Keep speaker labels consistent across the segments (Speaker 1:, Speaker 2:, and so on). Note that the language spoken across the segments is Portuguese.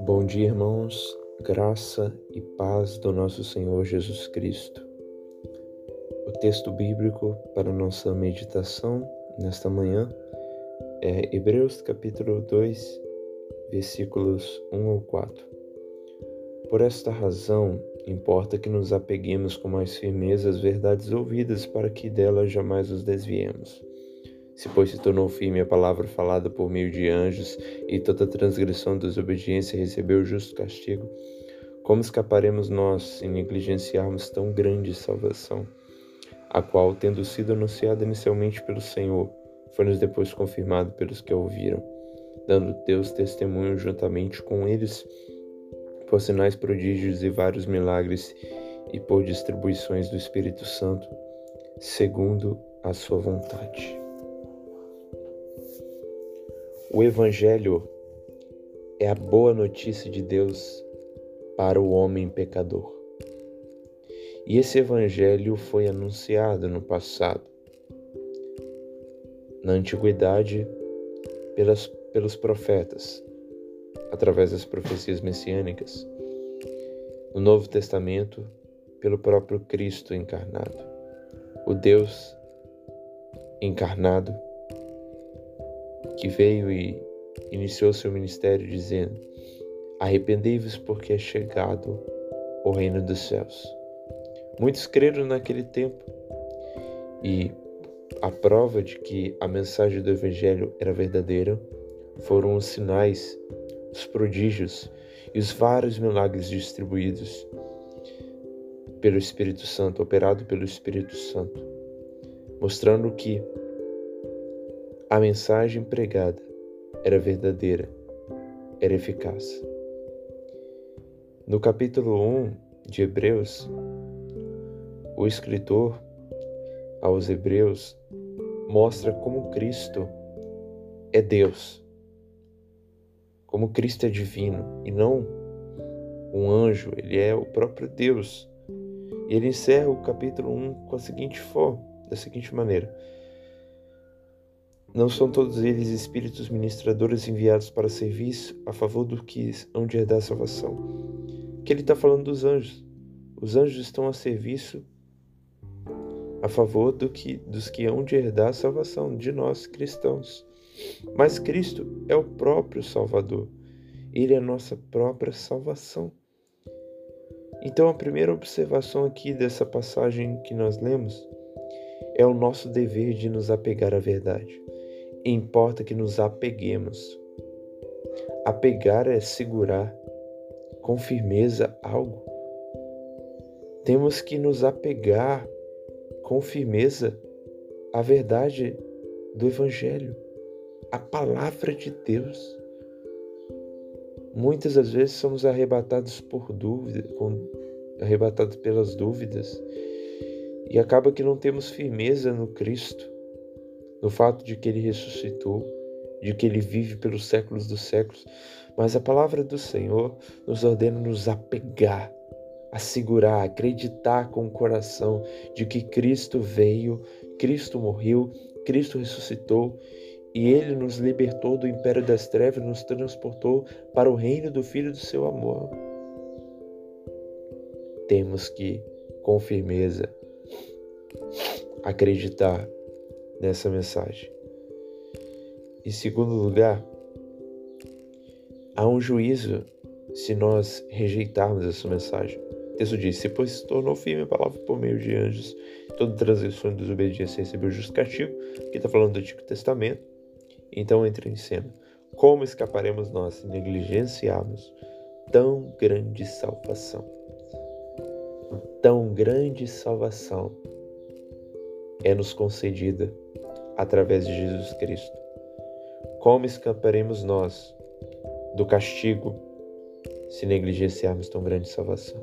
Speaker 1: Bom dia, irmãos, graça e paz do nosso Senhor Jesus Cristo. O texto bíblico para nossa meditação nesta manhã é Hebreus capítulo 2, versículos 1 ao 4. Por esta razão, importa que nos apeguemos com mais firmeza às verdades ouvidas para que delas jamais nos desviemos. Se, pois, se tornou firme a palavra falada por meio de anjos, e toda transgressão da desobediência recebeu o justo castigo, como escaparemos nós se negligenciarmos tão grande salvação, a qual, tendo sido anunciada inicialmente pelo Senhor, foi-nos depois confirmado pelos que a ouviram, dando Deus testemunho juntamente com eles, por sinais prodígios e vários milagres, e por distribuições do Espírito Santo, segundo a sua vontade. O Evangelho é a boa notícia de Deus para o homem pecador. E esse Evangelho foi anunciado no passado, na antiguidade, pelas, pelos profetas, através das profecias messiânicas, no Novo Testamento, pelo próprio Cristo encarnado, o Deus encarnado que veio e iniciou seu ministério dizendo: Arrependei-vos, porque é chegado o reino dos céus. Muitos creram naquele tempo e a prova de que a mensagem do Evangelho era verdadeira foram os sinais, os prodígios e os vários milagres distribuídos pelo Espírito Santo, operado pelo Espírito Santo, mostrando que a mensagem pregada era verdadeira, era eficaz. No capítulo 1 de Hebreus, o escritor aos Hebreus mostra como Cristo é Deus, como Cristo é divino e não um anjo, ele é o próprio Deus. E ele encerra o capítulo 1 com a seguinte forma, da seguinte maneira: não são todos eles espíritos ministradores enviados para serviço a favor do que hão de herdar a salvação? Que ele está falando dos anjos. Os anjos estão a serviço a favor do que, dos que hão de herdar a salvação, de nós cristãos. Mas Cristo é o próprio Salvador. Ele é a nossa própria salvação. Então, a primeira observação aqui dessa passagem que nós lemos é o nosso dever de nos apegar à verdade importa que nos apeguemos. Apegar é segurar com firmeza algo. Temos que nos apegar com firmeza à verdade do Evangelho, à palavra de Deus. Muitas das vezes somos arrebatados por dúvida, arrebatados pelas dúvidas, e acaba que não temos firmeza no Cristo no fato de que ele ressuscitou, de que ele vive pelos séculos dos séculos, mas a palavra do Senhor nos ordena nos apegar, a segurar, acreditar com o coração de que Cristo veio, Cristo morreu, Cristo ressuscitou e ele nos libertou do império das trevas, nos transportou para o reino do Filho do seu amor. Temos que, com firmeza, acreditar nessa mensagem. Em segundo lugar, há um juízo se nós rejeitarmos essa mensagem. O texto diz: Se pois se tornou firme a palavra por meio de anjos, toda transgressão e desobediência recebeu justo castigo, que está falando do Antigo Testamento, então entra em cena. Como escaparemos nós se negligenciarmos tão grande salvação? Tão grande salvação é nos concedida através de Jesus Cristo. Como escaparemos nós do castigo se negligenciarmos tão grande salvação?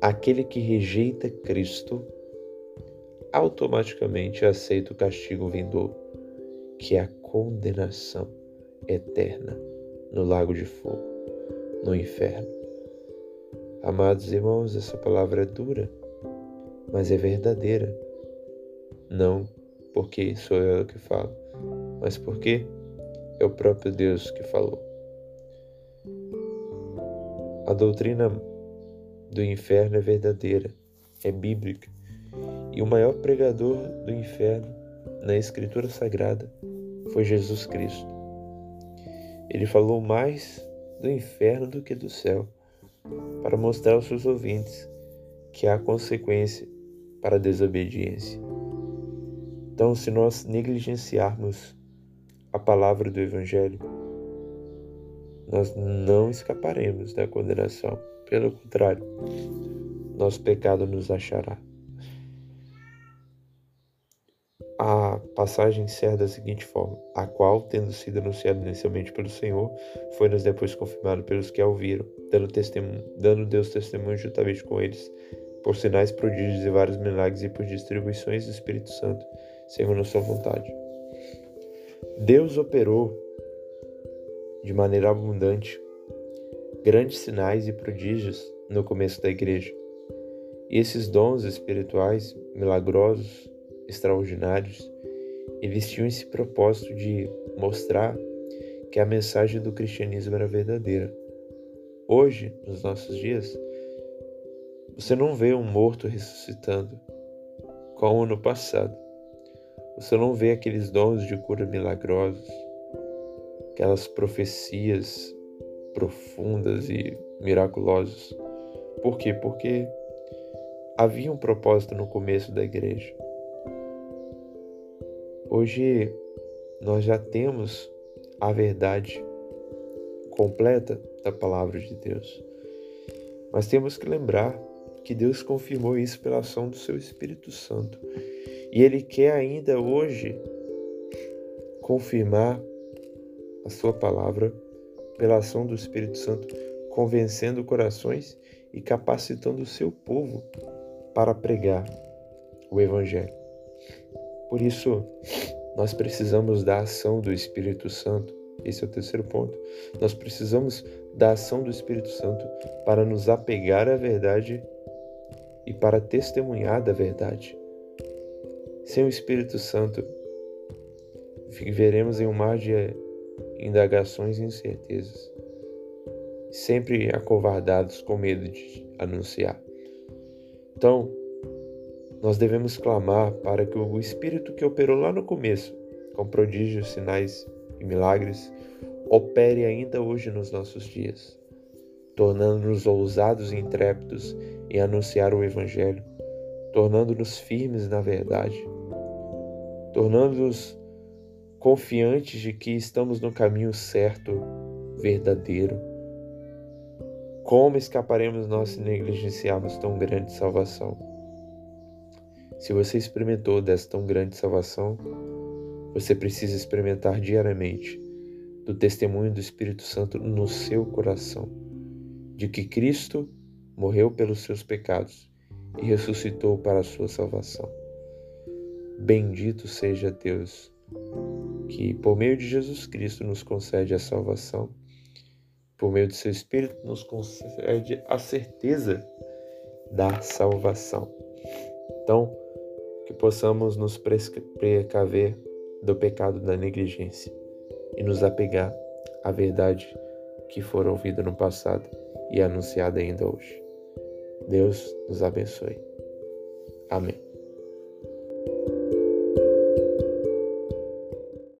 Speaker 1: Aquele que rejeita Cristo automaticamente aceita o castigo vindouro, que é a condenação eterna no lago de fogo, no inferno. Amados irmãos, essa palavra é dura, mas é verdadeira. Não porque sou eu que falo, mas porque é o próprio Deus que falou. A doutrina do inferno é verdadeira, é bíblica, e o maior pregador do inferno na Escritura Sagrada foi Jesus Cristo. Ele falou mais do inferno do que do céu, para mostrar aos seus ouvintes que há consequência para a desobediência. Então, se nós negligenciarmos a palavra do Evangelho, nós não escaparemos da condenação. Pelo contrário, nosso pecado nos achará. A passagem encerra da seguinte forma: a qual, tendo sido anunciada inicialmente pelo Senhor, foi-nos depois confirmado pelos que a ouviram, dando, testemunho, dando Deus testemunho juntamente com eles, por sinais, prodígios e vários milagres e por distribuições do Espírito Santo, segundo a sua vontade. Deus operou de maneira abundante grandes sinais e prodígios no começo da igreja. E esses dons espirituais milagrosos, extraordinários, eles tinham esse propósito de mostrar que a mensagem do cristianismo era verdadeira. Hoje, nos nossos dias, você não vê um morto ressuscitando, como no passado. Você não vê aqueles dons de cura milagrosos, aquelas profecias profundas e miraculosas. Por quê? Porque havia um propósito no começo da igreja. Hoje nós já temos a verdade completa da palavra de Deus. Mas temos que lembrar que Deus confirmou isso pela ação do seu Espírito Santo. E Ele quer ainda hoje confirmar a sua palavra pela ação do Espírito Santo, convencendo corações e capacitando o seu povo para pregar o Evangelho. Por isso, nós precisamos da ação do Espírito Santo. Esse é o terceiro ponto. Nós precisamos da ação do Espírito Santo para nos apegar à verdade e para testemunhar da verdade. Sem o Espírito Santo, viveremos em um mar de indagações e incertezas, sempre acovardados com medo de anunciar. Então, nós devemos clamar para que o Espírito que operou lá no começo, com prodígios, sinais e milagres, opere ainda hoje nos nossos dias, tornando-nos ousados e intrépidos em anunciar o Evangelho, tornando-nos firmes na verdade, tornando-nos confiantes de que estamos no caminho certo, verdadeiro. Como escaparemos nós se negligenciarmos tão grande salvação? Se você experimentou dessa tão grande salvação, você precisa experimentar diariamente do testemunho do Espírito Santo no seu coração, de que Cristo morreu pelos seus pecados e ressuscitou para a sua salvação. Bendito seja Deus que por meio de Jesus Cristo nos concede a salvação, por meio do seu Espírito nos concede a certeza da salvação. Então, que possamos nos precaver do pecado da negligência e nos apegar à verdade que for ouvida no passado e anunciada ainda hoje. Deus nos abençoe. Amém.